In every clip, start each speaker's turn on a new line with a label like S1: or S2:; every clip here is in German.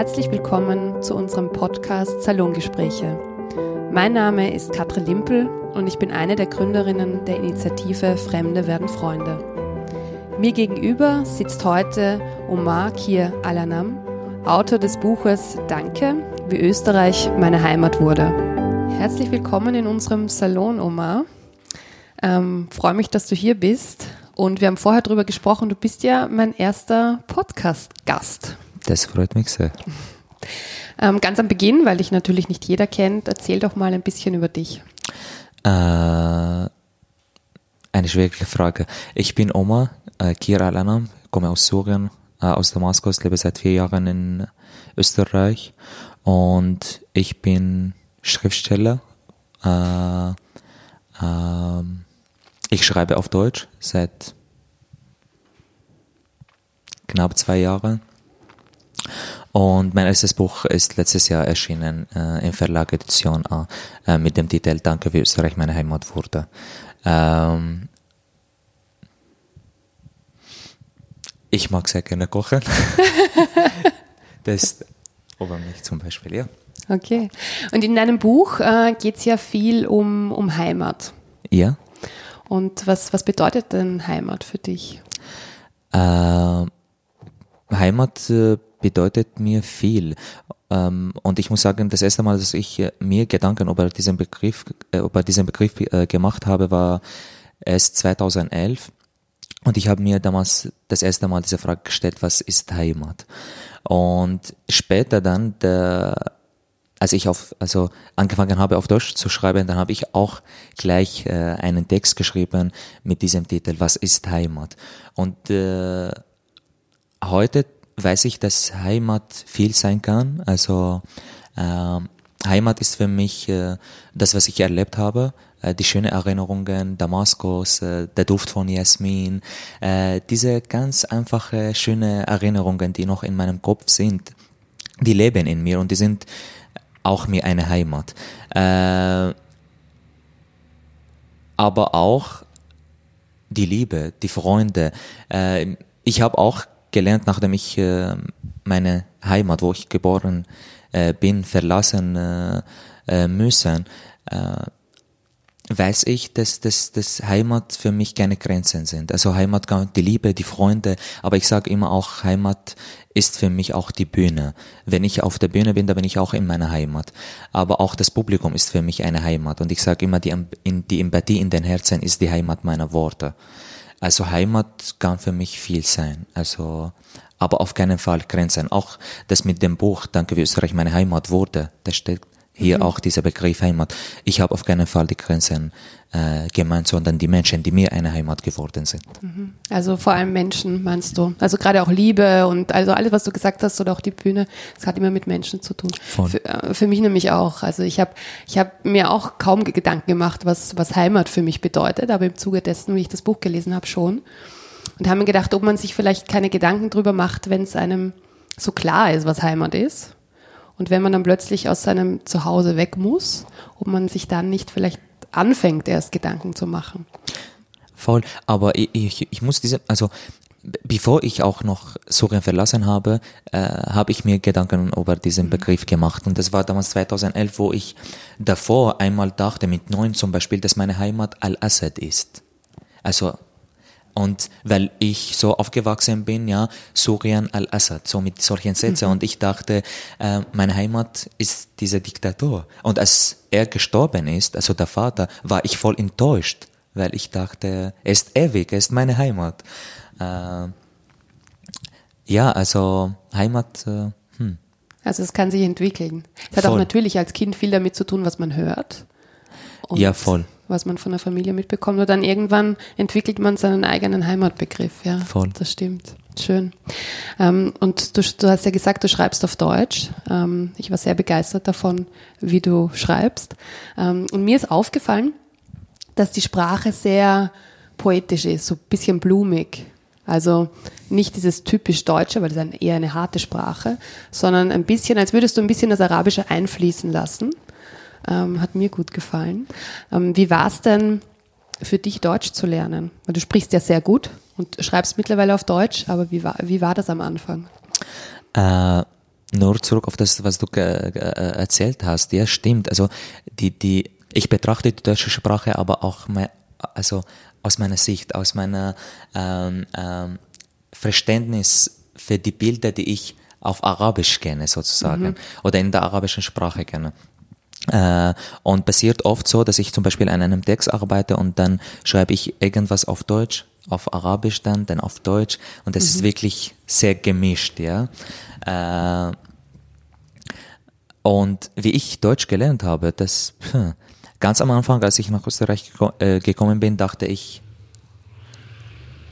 S1: Herzlich willkommen zu unserem Podcast Salongespräche. Mein Name ist Katrin Limpel und ich bin eine der Gründerinnen der Initiative Fremde werden Freunde. Mir gegenüber sitzt heute Omar Kir Alanam, Autor des Buches Danke, wie Österreich meine Heimat wurde. Herzlich willkommen in unserem Salon, Omar. Ähm, freue mich, dass du hier bist. Und wir haben vorher darüber gesprochen, du bist ja mein erster Podcast-Gast.
S2: Das freut mich sehr.
S1: Ähm, ganz am Beginn, weil dich natürlich nicht jeder kennt, erzähl doch mal ein bisschen über dich.
S2: Äh, eine schwierige Frage. Ich bin Oma äh, Kira Alanam, komme aus Syrien, äh, aus Damaskus, lebe seit vier Jahren in Österreich und ich bin Schriftsteller. Äh, äh, ich schreibe auf Deutsch seit knapp zwei Jahren. Und mein erstes Buch ist letztes Jahr erschienen äh, im Verlag Edition A äh, mit dem Titel Danke, wie Österreich meine Heimat wurde. Ähm, ich mag sehr gerne kochen. das ist über mich zum Beispiel, ja.
S1: Okay. Und in deinem Buch äh, geht es ja viel um, um Heimat.
S2: Ja.
S1: Und was, was bedeutet denn Heimat für dich?
S2: Äh, Heimat äh, bedeutet mir viel. Ähm, und ich muss sagen, das erste Mal, dass ich äh, mir Gedanken über diesen Begriff, äh, über diesen Begriff äh, gemacht habe, war erst 2011. Und ich habe mir damals das erste Mal diese Frage gestellt, was ist Heimat? Und später dann, der, als ich auf, also angefangen habe auf Deutsch zu schreiben, dann habe ich auch gleich äh, einen Text geschrieben mit diesem Titel, was ist Heimat? Und äh, heute weiß ich, dass Heimat viel sein kann. Also äh, Heimat ist für mich äh, das, was ich erlebt habe, äh, die schönen Erinnerungen, Damaskus, äh, der Duft von Jasmin, äh, diese ganz einfache, schöne Erinnerungen, die noch in meinem Kopf sind, die leben in mir und die sind auch mir eine Heimat. Äh, aber auch die Liebe, die Freunde. Äh, ich habe auch gelernt, nachdem ich äh, meine Heimat, wo ich geboren äh, bin, verlassen äh, äh, müssen, äh, weiß ich, dass, dass, dass Heimat für mich keine Grenzen sind. Also Heimat, die Liebe, die Freunde, aber ich sage immer auch, Heimat ist für mich auch die Bühne. Wenn ich auf der Bühne bin, da bin ich auch in meiner Heimat. Aber auch das Publikum ist für mich eine Heimat. Und ich sage immer, die, die Empathie in den Herzen ist die Heimat meiner Worte. Also Heimat kann für mich viel sein. Also, aber auf keinen Fall Grenzen. Auch das mit dem Buch, Danke wie Österreich meine Heimat wurde, da steht hier mhm. auch dieser Begriff Heimat. Ich habe auf keinen Fall die Grenzen äh, gemeint, sondern die Menschen, die mir eine Heimat geworden sind.
S1: Mhm. Also vor allem Menschen, meinst du? Also gerade auch Liebe und also alles, was du gesagt hast oder auch die Bühne, das hat immer mit Menschen zu tun. Für, äh, für mich nämlich auch. Also ich habe ich hab mir auch kaum Gedanken gemacht, was, was Heimat für mich bedeutet, aber im Zuge dessen, wie ich das Buch gelesen habe, schon. Und habe mir gedacht, ob man sich vielleicht keine Gedanken drüber macht, wenn es einem so klar ist, was Heimat ist und wenn man dann plötzlich aus seinem Zuhause weg muss, ob man sich dann nicht vielleicht anfängt, erst Gedanken zu machen.
S2: Voll, aber ich, ich, ich muss diese, also bevor ich auch noch Syrien verlassen habe, äh, habe ich mir Gedanken über diesen mhm. Begriff gemacht. Und das war damals 2011, wo ich davor einmal dachte, mit neun zum Beispiel, dass meine Heimat Al-Assad ist. Also und weil ich so aufgewachsen bin, ja, Syrien al-Assad, so mit solchen Sätzen. Mhm. Und ich dachte, äh, meine Heimat ist dieser Diktator. Und als er gestorben ist, also der Vater, war ich voll enttäuscht, weil ich dachte, er ist ewig, er ist meine Heimat. Äh, ja, also Heimat, äh, hm.
S1: Also es kann sich entwickeln. Es hat voll. auch natürlich als Kind viel damit zu tun, was man hört.
S2: Und ja, voll
S1: was man von der Familie mitbekommt. Und dann irgendwann entwickelt man seinen eigenen Heimatbegriff. Ja,
S2: Voll.
S1: Das stimmt. Schön. Ähm, und du, du, hast ja gesagt, du schreibst auf Deutsch. Ähm, ich war sehr begeistert davon, wie du schreibst. Ähm, und mir ist aufgefallen, dass die Sprache sehr poetisch ist, so ein bisschen blumig. Also nicht dieses typisch Deutsche, weil das ist eher eine harte Sprache, sondern ein bisschen, als würdest du ein bisschen das Arabische einfließen lassen. Ähm, hat mir gut gefallen. Ähm, wie war es denn für dich, Deutsch zu lernen? Du sprichst ja sehr gut und schreibst mittlerweile auf Deutsch, aber wie war, wie war das am Anfang?
S2: Äh, nur zurück auf das, was du äh, erzählt hast. Ja, stimmt. Also die, die, ich betrachte die deutsche Sprache aber auch mehr, also aus meiner Sicht, aus meiner ähm, ähm, Verständnis für die Bilder, die ich auf Arabisch kenne, sozusagen, mhm. oder in der arabischen Sprache kenne. Äh, und passiert oft so, dass ich zum Beispiel an einem Text arbeite und dann schreibe ich irgendwas auf Deutsch, auf Arabisch dann, dann auf Deutsch und das mhm. ist wirklich sehr gemischt, ja. Äh, und wie ich Deutsch gelernt habe, das ganz am Anfang, als ich nach Österreich äh, gekommen bin, dachte ich,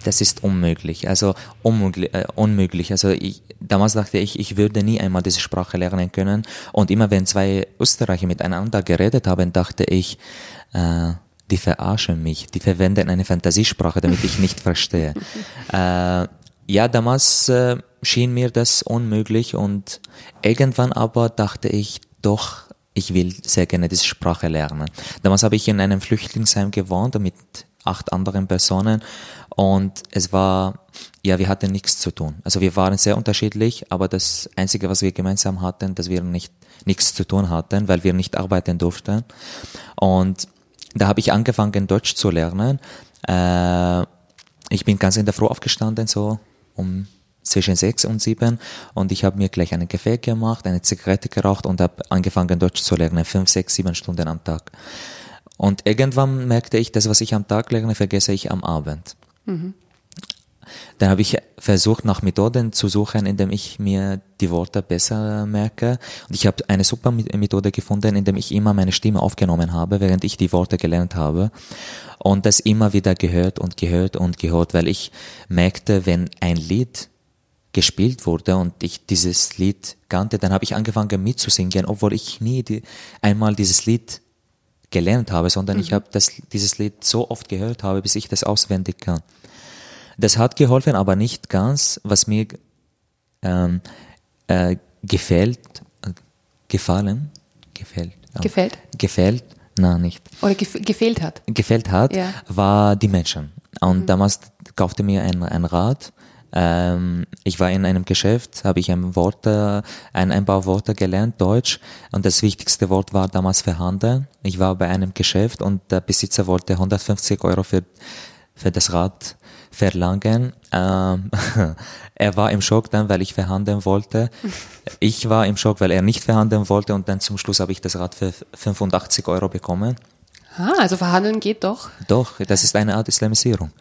S2: das ist unmöglich. Also unmöglich. Äh, unmöglich. Also ich, damals dachte ich, ich würde nie einmal diese Sprache lernen können. Und immer wenn zwei Österreicher miteinander geredet haben, dachte ich, äh, die verarschen mich, die verwenden eine Fantasiesprache, damit ich nicht verstehe. äh, ja, damals äh, schien mir das unmöglich und irgendwann aber dachte ich, doch, ich will sehr gerne diese Sprache lernen. Damals habe ich in einem Flüchtlingsheim gewohnt mit acht anderen Personen und es war, ja, wir hatten nichts zu tun. Also wir waren sehr unterschiedlich, aber das Einzige, was wir gemeinsam hatten, dass wir nicht nichts zu tun hatten, weil wir nicht arbeiten durften. Und da habe ich angefangen, Deutsch zu lernen. Äh, ich bin ganz in der Früh aufgestanden, so um zwischen sechs und sieben und ich habe mir gleich einen Kaffee gemacht, eine Zigarette geraucht und habe angefangen Deutsch zu lernen, fünf, sechs, sieben Stunden am Tag. Und irgendwann merkte ich, das, was ich am Tag lerne, vergesse ich am Abend. Mhm. Dann habe ich versucht, nach Methoden zu suchen, indem ich mir die Worte besser merke. Und ich habe eine super Methode gefunden, indem ich immer meine Stimme aufgenommen habe, während ich die Worte gelernt habe. Und das immer wieder gehört und gehört und gehört, weil ich merkte, wenn ein Lied gespielt wurde und ich dieses Lied kannte, dann habe ich angefangen mitzusingen, obwohl ich nie die, einmal dieses Lied gelernt habe, sondern mhm. ich habe das, dieses Lied so oft gehört habe, bis ich das auswendig kann. Das hat geholfen, aber nicht ganz, was mir ähm, äh, gefällt, äh, gefallen, gefällt,
S1: äh, gefällt,
S2: gefällt, na nicht.
S1: Oder gef gefehlt hat.
S2: Gefällt hat, ja. war die Menschen. Und mhm. damals kaufte mir ein, ein Rad ähm, ich war in einem Geschäft, habe ich ein Wort, ein, ein paar Worte gelernt, Deutsch, und das wichtigste Wort war damals verhandeln. Ich war bei einem Geschäft und der Besitzer wollte 150 Euro für, für das Rad verlangen. Ähm, er war im Schock dann, weil ich verhandeln wollte. Ich war im Schock, weil er nicht verhandeln wollte und dann zum Schluss habe ich das Rad für 85 Euro bekommen.
S1: Ah, also verhandeln geht doch.
S2: Doch, das ist eine Art Islamisierung.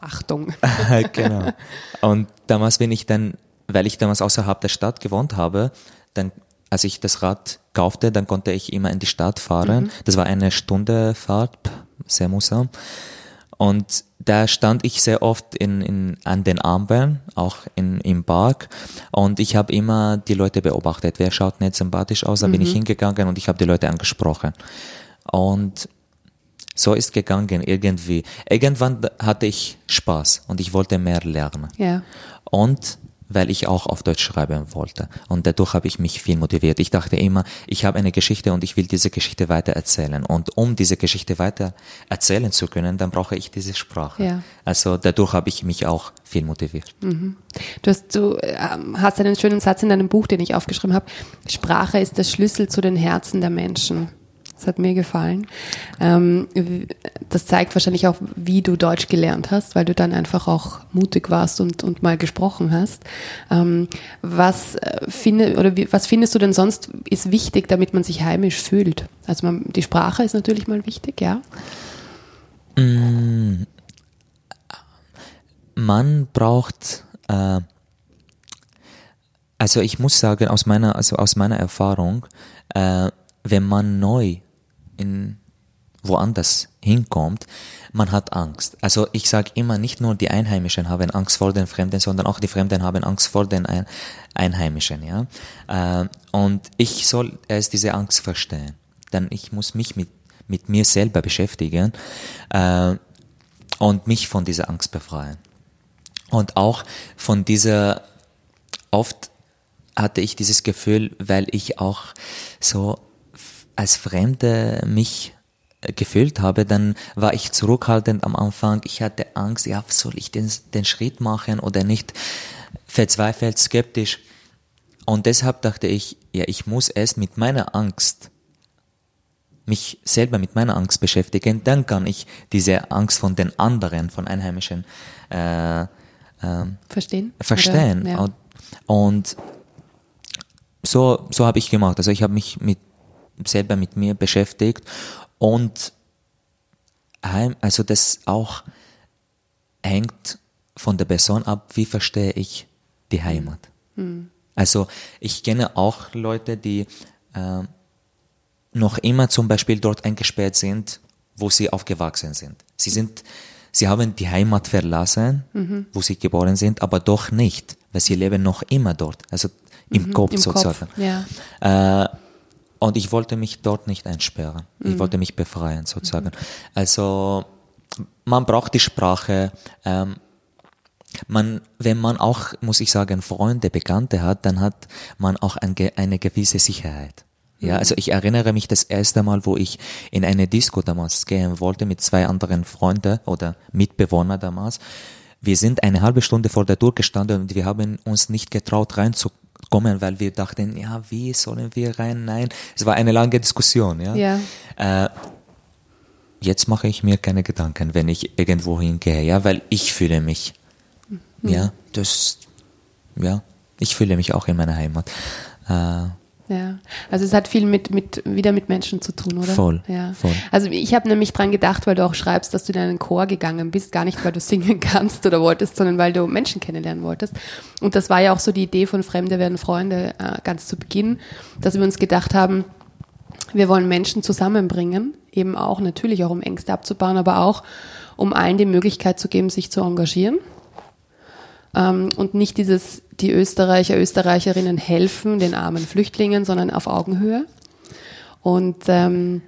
S1: Achtung.
S2: genau. Und damals bin ich dann, weil ich damals außerhalb der Stadt gewohnt habe, dann, als ich das Rad kaufte, dann konnte ich immer in die Stadt fahren. Mhm. Das war eine Stunde Fahrt, sehr mühsam. Und da stand ich sehr oft in, in, an den Armbären, auch in, im Park. Und ich habe immer die Leute beobachtet. Wer schaut nicht sympathisch aus? Da mhm. bin ich mhm. hingegangen und ich habe die Leute angesprochen. Und so ist gegangen irgendwie. Irgendwann hatte ich Spaß und ich wollte mehr lernen.
S1: Ja.
S2: Und weil ich auch auf Deutsch schreiben wollte. Und dadurch habe ich mich viel motiviert. Ich dachte immer, ich habe eine Geschichte und ich will diese Geschichte weiter erzählen. Und um diese Geschichte weiter erzählen zu können, dann brauche ich diese Sprache. Ja. Also dadurch habe ich mich auch viel motiviert.
S1: Mhm. Du, hast, du ähm, hast einen schönen Satz in deinem Buch, den ich aufgeschrieben habe. Sprache ist der Schlüssel zu den Herzen der Menschen. Das hat mir gefallen. Ähm, das zeigt wahrscheinlich auch, wie du Deutsch gelernt hast, weil du dann einfach auch mutig warst und, und mal gesprochen hast. Ähm, was, äh, finde, oder wie, was findest du denn sonst ist wichtig, damit man sich heimisch fühlt? Also man, die Sprache ist natürlich mal wichtig, ja.
S2: Mm. Man braucht äh, also ich muss sagen, aus meiner, also aus meiner Erfahrung, äh, wenn man neu in woanders hinkommt, man hat Angst. Also ich sage immer, nicht nur die Einheimischen haben Angst vor den Fremden, sondern auch die Fremden haben Angst vor den Ein Einheimischen. Ja? Äh, und ich soll erst diese Angst verstehen. Denn ich muss mich mit, mit mir selber beschäftigen äh, und mich von dieser Angst befreien. Und auch von dieser, oft hatte ich dieses Gefühl, weil ich auch so als Fremde mich äh, gefühlt habe, dann war ich zurückhaltend am Anfang. Ich hatte Angst, ja, soll ich den, den Schritt machen oder nicht? verzweifelt, skeptisch. Und deshalb dachte ich, ja, ich muss erst mit meiner Angst, mich selber mit meiner Angst beschäftigen, dann kann ich diese Angst von den anderen, von Einheimischen äh, äh,
S1: verstehen.
S2: Verstehen. Ja. Und, und so, so habe ich gemacht. Also ich habe mich mit, selber mit mir beschäftigt und also das auch hängt von der Person ab, wie verstehe ich die Heimat. Mhm. Also ich kenne auch Leute, die äh, noch immer zum Beispiel dort eingesperrt sind, wo sie aufgewachsen sind. Sie sind, sie haben die Heimat verlassen, mhm. wo sie geboren sind, aber doch nicht, weil sie leben noch immer dort, also im mhm, Kopf im sozusagen. Kopf, ja. äh, und ich wollte mich dort nicht einsperren. Ich mhm. wollte mich befreien sozusagen. Mhm. Also man braucht die Sprache. Ähm, man, wenn man auch, muss ich sagen, Freunde, Bekannte hat, dann hat man auch ein, eine gewisse Sicherheit. Ja, also ich erinnere mich das erste Mal, wo ich in eine Disco damals gehen wollte mit zwei anderen Freunden oder Mitbewohner damals. Wir sind eine halbe Stunde vor der Tür gestanden und wir haben uns nicht getraut reinzukommen, weil wir dachten, ja, wie sollen wir rein? Nein, es war eine lange Diskussion. Ja. ja. Äh, jetzt mache ich mir keine Gedanken, wenn ich irgendwo hingehe, ja, weil ich fühle mich, mhm. ja, das, ja, ich fühle mich auch in meiner Heimat. Äh,
S1: ja, also es hat viel mit, mit wieder mit Menschen zu tun, oder?
S2: Voll.
S1: Ja.
S2: voll.
S1: Also ich habe nämlich dran gedacht, weil du auch schreibst, dass du in einen Chor gegangen bist, gar nicht, weil du singen kannst oder wolltest, sondern weil du Menschen kennenlernen wolltest. Und das war ja auch so die Idee von Fremde werden Freunde äh, ganz zu Beginn, dass wir uns gedacht haben, wir wollen Menschen zusammenbringen, eben auch natürlich auch um Ängste abzubauen, aber auch um allen die Möglichkeit zu geben, sich zu engagieren und nicht dieses, die Österreicher, Österreicherinnen helfen den armen Flüchtlingen, sondern auf Augenhöhe. Und ähm,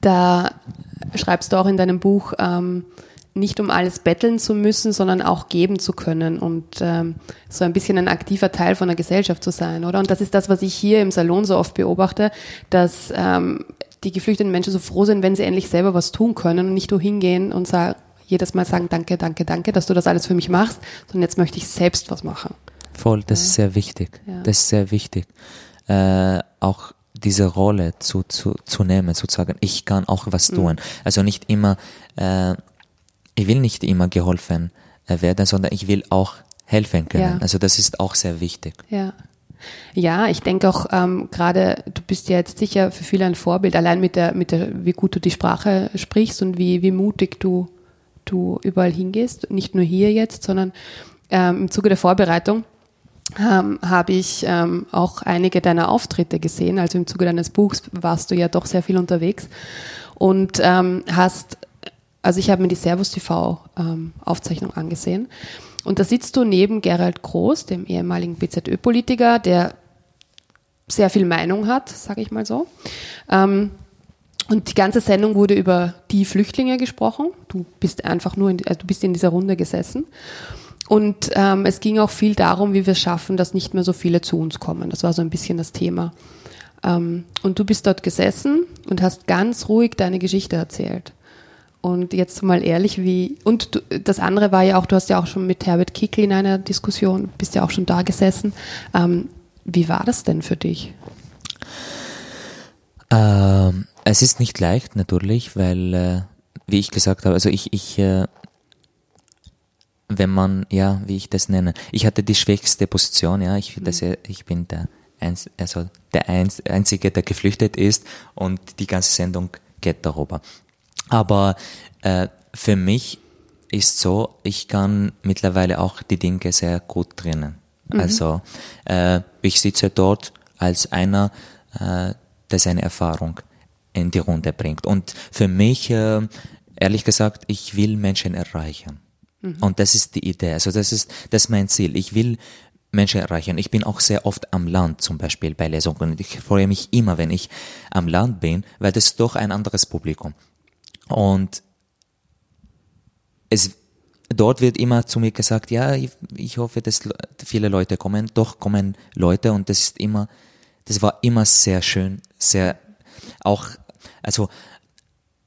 S1: da schreibst du auch in deinem Buch, ähm, nicht um alles betteln zu müssen, sondern auch geben zu können und ähm, so ein bisschen ein aktiver Teil von der Gesellschaft zu sein, oder? Und das ist das, was ich hier im Salon so oft beobachte, dass ähm, die geflüchteten Menschen so froh sind, wenn sie endlich selber was tun können und nicht nur hingehen und sagen, jedes Mal sagen, danke, danke, danke, dass du das alles für mich machst, sondern jetzt möchte ich selbst was machen.
S2: Voll, das ja. ist sehr wichtig. Ja. Das ist sehr wichtig. Äh, auch diese Rolle zu, zu, zu nehmen, sozusagen, ich kann auch was mhm. tun. Also nicht immer, äh, ich will nicht immer geholfen äh, werden, sondern ich will auch helfen können. Ja. Also das ist auch sehr wichtig.
S1: Ja. Ja, ich denke auch ähm, gerade, du bist ja jetzt sicher für viele ein Vorbild, allein mit der, mit der, wie gut du die Sprache sprichst und wie, wie mutig du du überall hingehst, nicht nur hier jetzt, sondern ähm, im Zuge der Vorbereitung ähm, habe ich ähm, auch einige deiner Auftritte gesehen. Also im Zuge deines Buchs warst du ja doch sehr viel unterwegs und ähm, hast, also ich habe mir die Servus TV ähm, Aufzeichnung angesehen und da sitzt du neben Gerald Groß, dem ehemaligen BZÖ-Politiker, der sehr viel Meinung hat, sage ich mal so. Ähm, und die ganze Sendung wurde über die Flüchtlinge gesprochen. Du bist einfach nur, in, also du bist in dieser Runde gesessen. Und ähm, es ging auch viel darum, wie wir es schaffen, dass nicht mehr so viele zu uns kommen. Das war so ein bisschen das Thema. Ähm, und du bist dort gesessen und hast ganz ruhig deine Geschichte erzählt. Und jetzt mal ehrlich, wie, und du, das andere war ja auch, du hast ja auch schon mit Herbert Kickl in einer Diskussion, bist ja auch schon da gesessen. Ähm, wie war das denn für dich?
S2: Ähm, es ist nicht leicht natürlich, weil, äh, wie ich gesagt habe, also ich, ich, äh, wenn man, ja, wie ich das nenne, ich hatte die schwächste Position, ja, ich, mhm. das, ich bin der, Einz, also der Einz, Einzige, der geflüchtet ist und die ganze Sendung geht darüber. Aber äh, für mich ist so, ich kann mittlerweile auch die Dinge sehr gut trennen. Mhm. Also äh, ich sitze dort als einer, äh, der seine Erfahrung in die Runde bringt. Und für mich, äh, ehrlich gesagt, ich will Menschen erreichen. Mhm. Und das ist die Idee. Also das ist, das ist mein Ziel. Ich will Menschen erreichen. Ich bin auch sehr oft am Land, zum Beispiel bei Lesungen. Ich freue mich immer, wenn ich am Land bin, weil das ist doch ein anderes Publikum. Und es, dort wird immer zu mir gesagt, ja, ich, ich hoffe, dass viele Leute kommen. Doch kommen Leute und das ist immer, das war immer sehr schön, sehr, auch also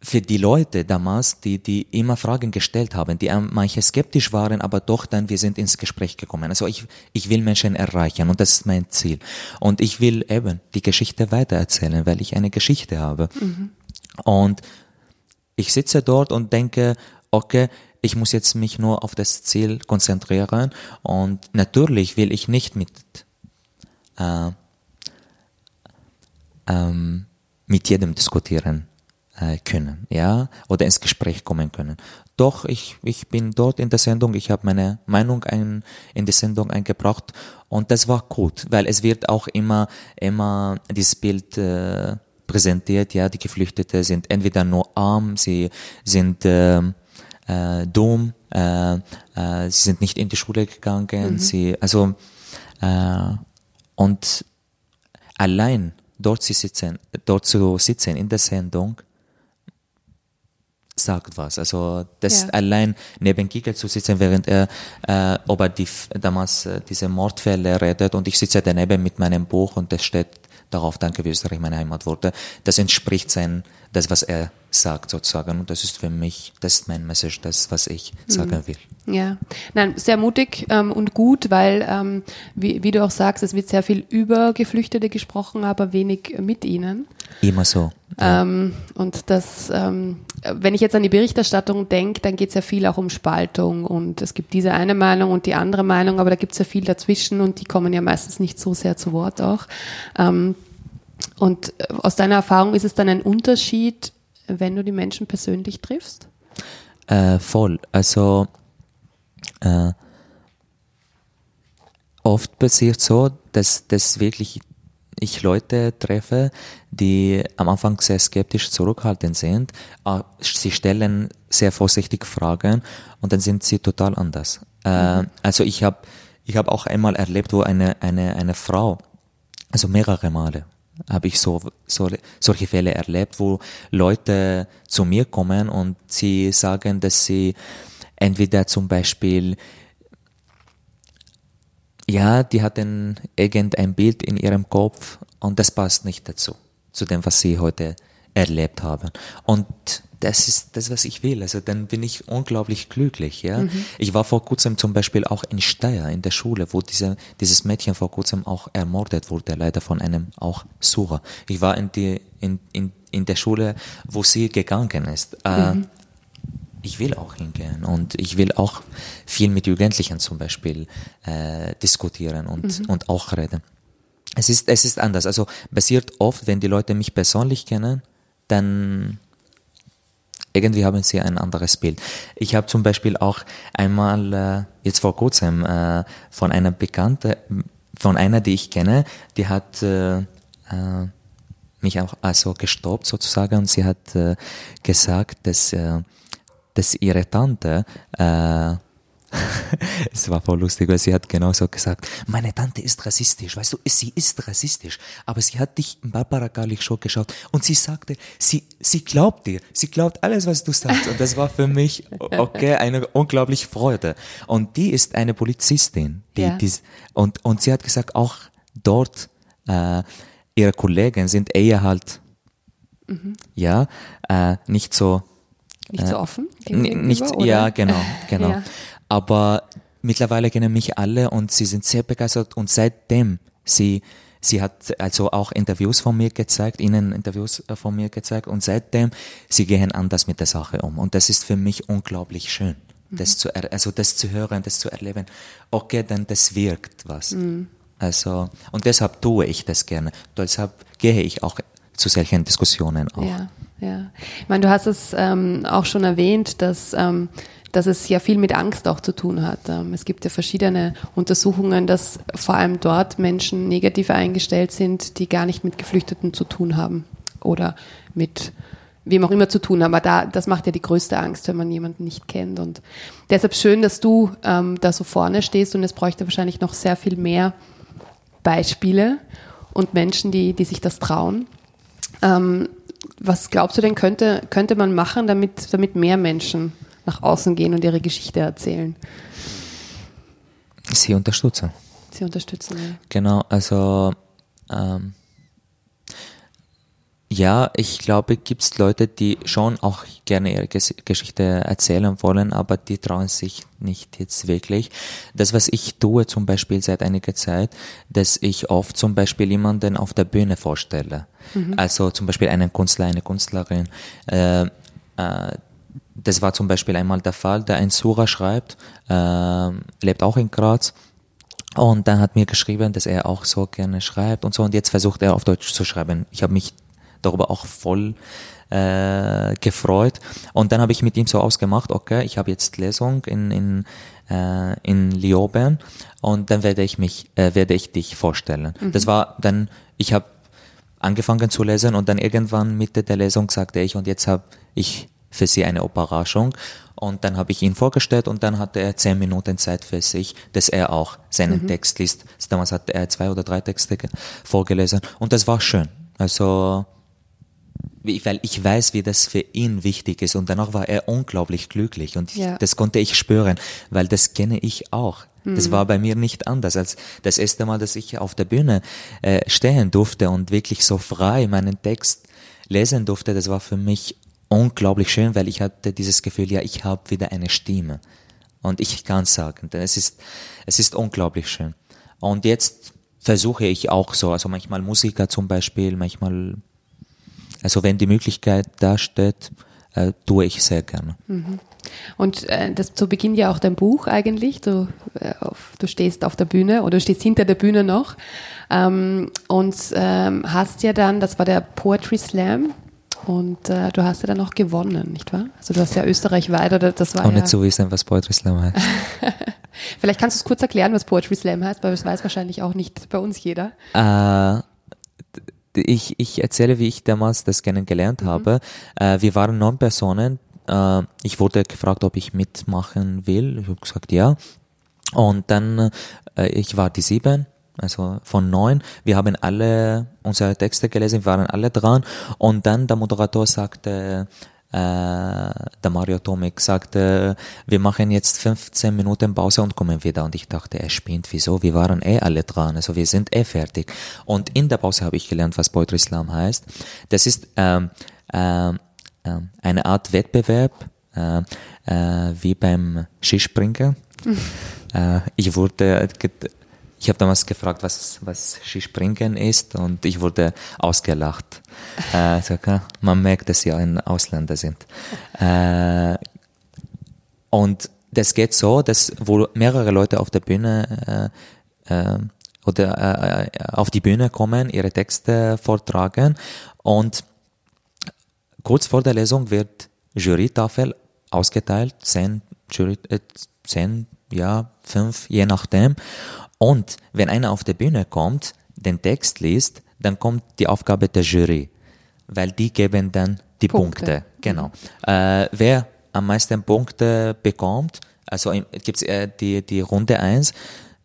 S2: für die Leute damals, die, die immer Fragen gestellt haben, die manche skeptisch waren, aber doch dann wir sind ins Gespräch gekommen. Also ich, ich will Menschen erreichen und das ist mein Ziel. Und ich will eben die Geschichte weitererzählen, weil ich eine Geschichte habe. Mhm. Und ich sitze dort und denke, okay, ich muss jetzt mich nur auf das Ziel konzentrieren und natürlich will ich nicht mit äh, ähm, mit jedem diskutieren äh, können, ja, oder ins Gespräch kommen können. Doch ich, ich bin dort in der Sendung, ich habe meine Meinung ein, in die Sendung eingebracht und das war gut, weil es wird auch immer, immer dieses Bild äh, präsentiert, ja, die Geflüchtete sind entweder nur arm, sie sind äh, äh, dumm, äh, äh, sie sind nicht in die Schule gegangen, mhm. sie, also äh, und allein dort zu sitzen, dort zu sitzen in der Sendung, sagt was. Also das ja. allein neben Giegel zu sitzen, während er äh, über die damals äh, diese Mordfälle redet und ich sitze daneben mit meinem Buch und das steht darauf, danke, wie Österreich meine Heimat wurde. Das entspricht sein, das, was er sagt sozusagen. Und das ist für mich, das ist mein Message, das, was ich sagen mhm. will.
S1: Ja, nein, sehr mutig ähm, und gut, weil, ähm, wie, wie du auch sagst, es wird sehr viel über Geflüchtete gesprochen, aber wenig mit ihnen.
S2: Immer so.
S1: Ja. Ähm, und das, ähm, wenn ich jetzt an die Berichterstattung denke, dann geht es ja viel auch um Spaltung und es gibt diese eine Meinung und die andere Meinung, aber da gibt es ja viel dazwischen und die kommen ja meistens nicht so sehr zu Wort auch. Ähm, und äh, aus deiner Erfahrung ist es dann ein Unterschied, wenn du die Menschen persönlich triffst?
S2: Äh, voll. Also äh, oft passiert so, dass, dass wirklich ich Leute treffe, die am Anfang sehr skeptisch zurückhaltend sind. Äh, sie stellen sehr vorsichtig Fragen und dann sind sie total anders. Äh, mhm. Also ich habe ich hab auch einmal erlebt, wo eine, eine, eine Frau, also mehrere Male, habe ich so, so, solche Fälle erlebt, wo Leute zu mir kommen und sie sagen, dass sie entweder zum Beispiel, ja, die hatten irgendein Bild in ihrem Kopf und das passt nicht dazu, zu dem, was sie heute erlebt haben. Und das ist das, was ich will. Also dann bin ich unglaublich glücklich. Ja, mhm. ich war vor kurzem zum Beispiel auch in Steyr in der Schule, wo diese, dieses Mädchen vor kurzem auch ermordet wurde, leider von einem auch Sucher. Ich war in die in, in, in der Schule, wo sie gegangen ist. Äh, mhm. Ich will auch hingehen und ich will auch viel mit Jugendlichen zum Beispiel äh, diskutieren und, mhm. und auch reden. Es ist, es ist anders. Also passiert oft, wenn die Leute mich persönlich kennen, dann irgendwie haben sie ein anderes Bild. Ich habe zum Beispiel auch einmal äh, jetzt vor kurzem äh, von einer Bekannte, von einer, die ich kenne, die hat äh, äh, mich auch also gestoppt sozusagen und sie hat äh, gesagt, dass, äh, dass ihre Tante äh, es war voll lustig, weil sie hat genauso gesagt, meine Tante ist rassistisch, weißt du, sie ist rassistisch, aber sie hat dich in Barbara Garlich Show geschaut. Und sie sagte, sie, sie glaubt dir, sie glaubt alles, was du sagst. Und das war für mich, okay, eine unglaubliche Freude. Und die ist eine Polizistin, die, ja. die, und, und sie hat gesagt, auch dort, äh, ihre Kollegen sind eher halt, mhm. ja, äh, nicht so,
S1: nicht so äh, offen?
S2: Nicht, ja, genau, genau. ja. Aber mittlerweile kennen mich alle und sie sind sehr begeistert und seitdem sie Sie hat also auch Interviews von mir gezeigt, ihnen Interviews äh, von mir gezeigt und seitdem sie gehen anders mit der Sache um und das ist für mich unglaublich schön, mhm. das zu also das zu hören, das zu erleben. Okay, dann das wirkt was. Mhm. Also und deshalb tue ich das gerne. Deshalb gehe ich auch zu solchen Diskussionen auch.
S1: Ja, ja. Ich meine, du hast es ähm, auch schon erwähnt, dass ähm, dass es ja viel mit Angst auch zu tun hat. Ähm, es gibt ja verschiedene Untersuchungen, dass vor allem dort Menschen negativ eingestellt sind, die gar nicht mit Geflüchteten zu tun haben oder mit wem auch immer zu tun haben. Aber da, das macht ja die größte Angst, wenn man jemanden nicht kennt. Und deshalb schön, dass du ähm, da so vorne stehst und es bräuchte wahrscheinlich noch sehr viel mehr Beispiele und Menschen, die, die sich das trauen. Ähm, was glaubst du denn, könnte, könnte man machen, damit, damit mehr Menschen nach außen gehen und ihre Geschichte erzählen.
S2: Sie unterstützen.
S1: Sie unterstützen, ja.
S2: Genau, also ähm, Ja, ich glaube, gibt's Leute, die schon auch gerne ihre Ges Geschichte erzählen wollen, aber die trauen sich nicht jetzt wirklich. Das, was ich tue zum Beispiel seit einiger Zeit, dass ich oft zum Beispiel jemanden auf der Bühne vorstelle. Mhm. Also zum Beispiel einen Künstler, eine Künstlerin. Äh, äh, das war zum Beispiel einmal der Fall, der ein Sura schreibt, äh, lebt auch in Graz und dann hat mir geschrieben, dass er auch so gerne schreibt und so. Und jetzt versucht er auf Deutsch zu schreiben. Ich habe mich darüber auch voll äh, gefreut. Und dann habe ich mit ihm so ausgemacht, okay, ich habe jetzt Lesung in, in, äh, in Lioben und dann werde ich mich, äh, werde ich dich vorstellen. Mhm. Das war dann, ich habe angefangen zu lesen und dann irgendwann Mitte der Lesung sagte ich, und jetzt habe ich für sie eine Überraschung. Und dann habe ich ihn vorgestellt und dann hatte er zehn Minuten Zeit für sich, dass er auch seinen mhm. Text liest. Damals hatte er zwei oder drei Texte vorgelesen und das war schön. Also, weil ich weiß, wie das für ihn wichtig ist und danach war er unglaublich glücklich und ja. das konnte ich spüren, weil das kenne ich auch. Das mhm. war bei mir nicht anders als das erste Mal, dass ich auf der Bühne äh, stehen durfte und wirklich so frei meinen Text lesen durfte. Das war für mich unglaublich schön, weil ich hatte dieses Gefühl, ja, ich habe wieder eine Stimme. Und ich kann sagen, es ist, es ist unglaublich schön. Und jetzt versuche ich auch so, also manchmal Musiker zum Beispiel, manchmal, also wenn die Möglichkeit da steht, äh, tue ich sehr gerne.
S1: Mhm. Und äh, das, so beginnt ja auch dein Buch eigentlich. Du, äh, auf, du stehst auf der Bühne oder du stehst hinter der Bühne noch ähm, und ähm, hast ja dann, das war der Poetry Slam, und äh, du hast ja dann auch gewonnen, nicht wahr? Also du hast ja österreichweit oder das war
S2: Ohne
S1: ja
S2: zu wissen, was Poetry Slam heißt.
S1: Vielleicht kannst du es kurz erklären, was Poetry Slam heißt, weil das weiß wahrscheinlich auch nicht bei uns jeder.
S2: Ich, ich erzähle, wie ich damals das kennengelernt mhm. habe. Äh, wir waren neun Personen. Äh, ich wurde gefragt, ob ich mitmachen will. Ich habe gesagt, ja. Und dann, äh, ich war die sieben also von neun. Wir haben alle unsere Texte gelesen, wir waren alle dran. Und dann der Moderator sagte, äh, der Mario Tomek sagte, wir machen jetzt 15 Minuten Pause und kommen wieder. Und ich dachte, er spinnt, wieso? Wir waren eh alle dran, also wir sind eh fertig. Und in der Pause habe ich gelernt, was Poetry Slam heißt. Das ist ähm, äh, eine Art Wettbewerb, äh, äh, wie beim Skispringen. äh, ich wurde ich habe damals gefragt, was, was Skispringen ist und ich wurde ausgelacht. äh, so, okay, man merkt, dass sie ein Ausländer sind. Äh, und das geht so, dass wo mehrere Leute auf der Bühne äh, äh, oder äh, auf die Bühne kommen, ihre Texte vortragen und kurz vor der Lesung wird Jurytafel ausgeteilt, zehn, Jury, äh, zehn ja, fünf, je nachdem. Und wenn einer auf der Bühne kommt, den Text liest, dann kommt die Aufgabe der Jury, weil die geben dann die Punkte. Punkte. Genau. Mhm. Äh, wer am meisten Punkte bekommt, also gibt es äh, die, die Runde eins,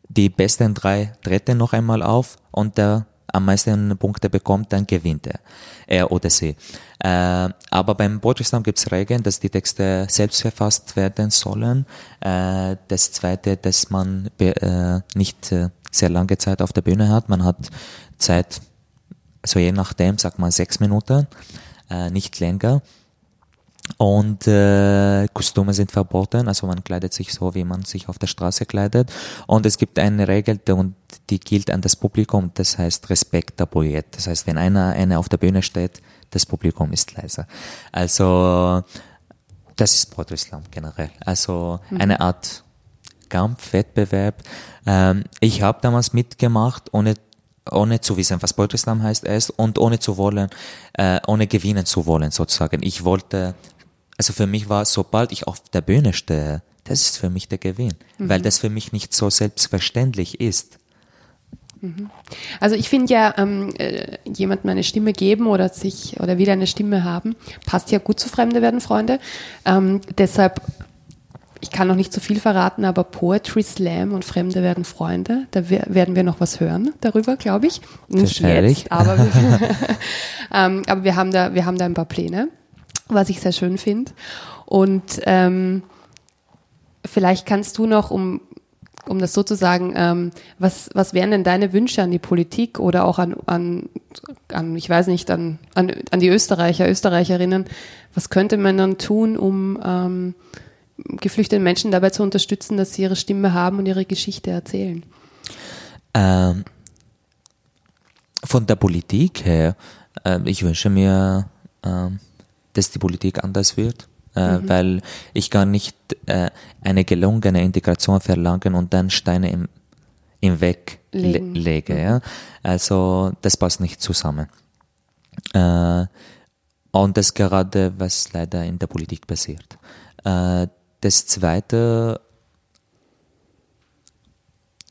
S2: die besten drei treten noch einmal auf und der am meisten Punkte bekommt, dann gewinnt er, er oder sie. Äh, aber beim Slam gibt es Regeln, dass die Texte selbst verfasst werden sollen. Äh, das zweite, dass man äh, nicht äh, sehr lange Zeit auf der Bühne hat. Man hat Zeit, so je nachdem, sagt man sechs Minuten, äh, nicht länger. Und äh, Kostüme sind verboten, also man kleidet sich so, wie man sich auf der Straße kleidet. Und es gibt eine Regel, und die gilt an das Publikum, das heißt Respekt tabuiert. Das heißt, wenn einer eine auf der Bühne steht, das Publikum ist leise. Also das ist Poetry Slam generell. Also mhm. eine Art Kampf, Wettbewerb. Ähm, ich habe damals mitgemacht, ohne ohne zu wissen, was Poetry Slam heißt erst und ohne zu wollen, äh, ohne gewinnen zu wollen sozusagen. Ich wollte also für mich war, sobald ich auf der Bühne stehe, das ist für mich der Gewinn, mhm. weil das für mich nicht so selbstverständlich ist.
S1: Mhm. Also ich finde ja, ähm, äh, jemandem eine Stimme geben oder sich oder wieder eine Stimme haben, passt ja gut zu Fremde werden Freunde. Ähm, deshalb, ich kann noch nicht zu so viel verraten, aber Poetry Slam und Fremde werden Freunde, da werden wir noch was hören darüber, glaube ich.
S2: Nicht jetzt,
S1: aber, wir, ähm, aber wir haben da, wir haben da ein paar Pläne was ich sehr schön finde. Und ähm, vielleicht kannst du noch, um um das so zu sagen, ähm, was, was wären denn deine Wünsche an die Politik oder auch an, an, an ich weiß nicht, an, an, an die Österreicher, Österreicherinnen? Was könnte man dann tun, um ähm, geflüchteten Menschen dabei zu unterstützen, dass sie ihre Stimme haben und ihre Geschichte erzählen?
S2: Ähm, von der Politik her, äh, ich wünsche mir, äh, dass die Politik anders wird äh, mhm. weil ich kann nicht äh, eine gelungene Integration verlangen und dann Steine im, im Weg le lege. Ja? Also das passt nicht zusammen. Äh, und das gerade, was leider in der Politik passiert. Äh, das Zweite,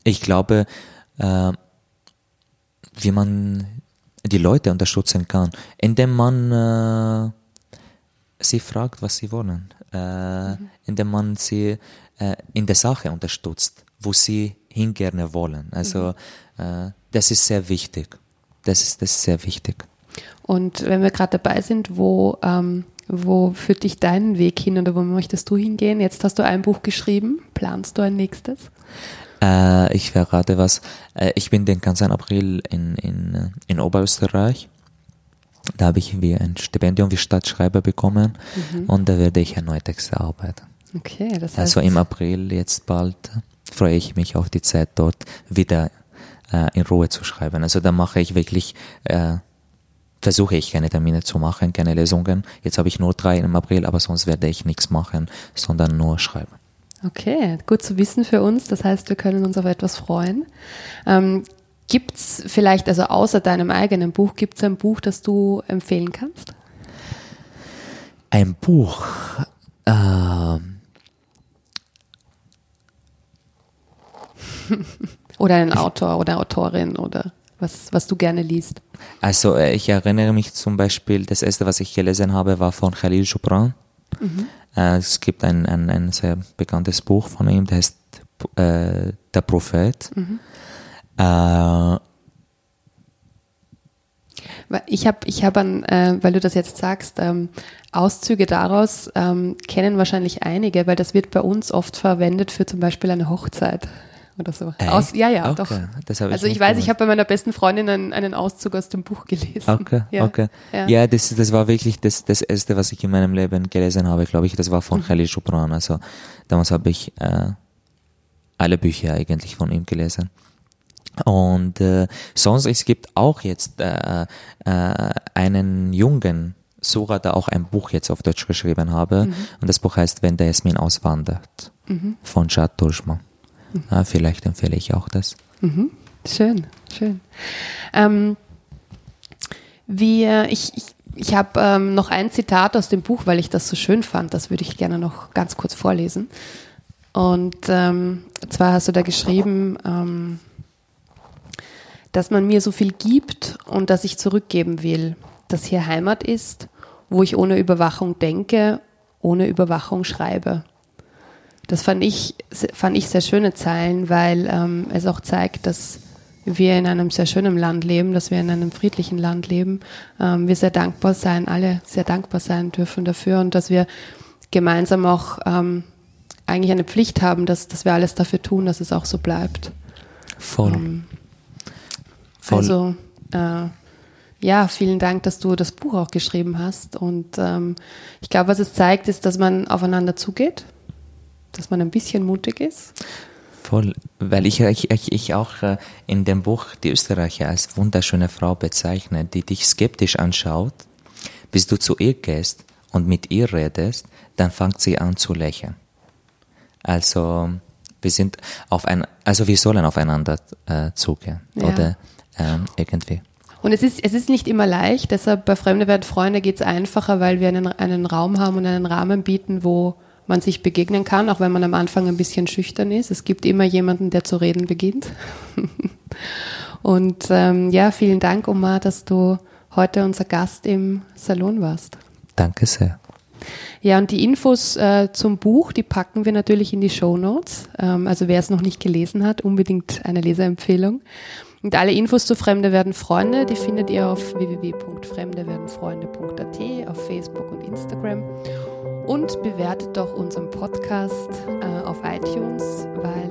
S2: ich glaube, äh, wie man die Leute unterstützen kann, indem man äh, sie fragt, was sie wollen, äh, mhm. indem man sie äh, in der Sache unterstützt, wo sie hingerne wollen. Also mhm. äh, das ist sehr wichtig. Das ist, das ist sehr wichtig.
S1: Und wenn wir gerade dabei sind, wo, ähm, wo führt dich deinen Weg hin oder wo möchtest du hingehen? Jetzt hast du ein Buch geschrieben. Planst du ein nächstes?
S2: Äh, ich verrate was. Äh, ich bin den ganzen April in, in, in Oberösterreich da habe ich wie ein Stipendium wie Stadtschreiber bekommen mhm. und da werde ich erneut Texte arbeiten.
S1: Okay, das
S2: heißt. Also im April jetzt bald freue ich mich auf die Zeit dort wieder äh, in Ruhe zu schreiben. Also da mache ich wirklich, äh, versuche ich keine Termine zu machen, keine Lesungen. Jetzt habe ich nur drei im April, aber sonst werde ich nichts machen, sondern nur schreiben.
S1: Okay, gut zu wissen für uns. Das heißt, wir können uns auf etwas freuen. Ähm, Gibt es vielleicht, also außer deinem eigenen Buch, gibt es ein Buch, das du empfehlen kannst?
S2: Ein Buch. Ähm.
S1: oder einen Autor oder Autorin oder was, was du gerne liest.
S2: Also äh, ich erinnere mich zum Beispiel, das erste, was ich gelesen habe, war von Khalil Gibran. Mhm. Äh, es gibt ein, ein, ein sehr bekanntes Buch von ihm, das heißt äh, Der Prophet. Mhm. Äh,
S1: ich habe, ich hab an, äh, weil du das jetzt sagst, ähm, Auszüge daraus ähm, kennen wahrscheinlich einige, weil das wird bei uns oft verwendet für zum Beispiel eine Hochzeit oder so. Aus, ja, ja, okay. doch. Ich also ich weiß, gemacht. ich habe bei meiner besten Freundin einen, einen, Auszug aus dem Buch gelesen.
S2: Okay, ja, okay. Ja, ja das, das war wirklich das, das erste, was ich in meinem Leben gelesen habe, glaube ich. Das war von mhm. Khalil Gibran. Also damals habe ich äh, alle Bücher eigentlich von ihm gelesen. Und äh, sonst, es gibt auch jetzt äh, äh, einen jungen Sura, der auch ein Buch jetzt auf Deutsch geschrieben habe. Mhm. Und das Buch heißt Wenn der Jasmin auswandert mhm. von Chad Durschmann. Mhm. Ja, vielleicht empfehle ich auch das.
S1: Mhm. Schön, schön. Ähm, wir, ich, ich, ich habe ähm, noch ein Zitat aus dem Buch, weil ich das so schön fand. Das würde ich gerne noch ganz kurz vorlesen. Und ähm, zwar hast du da geschrieben, ähm, dass man mir so viel gibt und dass ich zurückgeben will, dass hier Heimat ist, wo ich ohne Überwachung denke, ohne Überwachung schreibe. Das fand ich, fand ich sehr schöne Zeilen, weil ähm, es auch zeigt, dass wir in einem sehr schönen Land leben, dass wir in einem friedlichen Land leben. Ähm, wir sehr dankbar sein, alle sehr dankbar sein dürfen dafür und dass wir gemeinsam auch ähm, eigentlich eine Pflicht haben, dass, dass wir alles dafür tun, dass es auch so bleibt.
S2: Voll. Ähm,
S1: Voll. Also äh, ja, vielen Dank, dass du das Buch auch geschrieben hast. Und ähm, ich glaube, was es zeigt, ist, dass man aufeinander zugeht, dass man ein bisschen mutig ist.
S2: Voll, weil ich, ich, ich auch äh, in dem Buch die Österreicher als wunderschöne Frau bezeichne, die dich skeptisch anschaut, bis du zu ihr gehst und mit ihr redest, dann fängt sie an zu lächeln. Also wir sind auf ein, also wir sollen aufeinander äh, zugehen, ja. oder? Ähm, irgendwie.
S1: Und es ist, es ist nicht immer leicht, deshalb bei Fremde werden Freunde geht es einfacher, weil wir einen, einen Raum haben und einen Rahmen bieten, wo man sich begegnen kann, auch wenn man am Anfang ein bisschen schüchtern ist. Es gibt immer jemanden, der zu reden beginnt. und ähm, ja, vielen Dank, Omar, dass du heute unser Gast im Salon warst.
S2: Danke sehr.
S1: Ja, und die Infos äh, zum Buch, die packen wir natürlich in die Show Notes. Ähm, also wer es noch nicht gelesen hat, unbedingt eine Leserempfehlung. Und alle Infos zu Fremde werden Freunde, die findet ihr auf www.fremdewerdenfreunde.at, auf Facebook und Instagram. Und bewertet doch unseren Podcast äh, auf iTunes, weil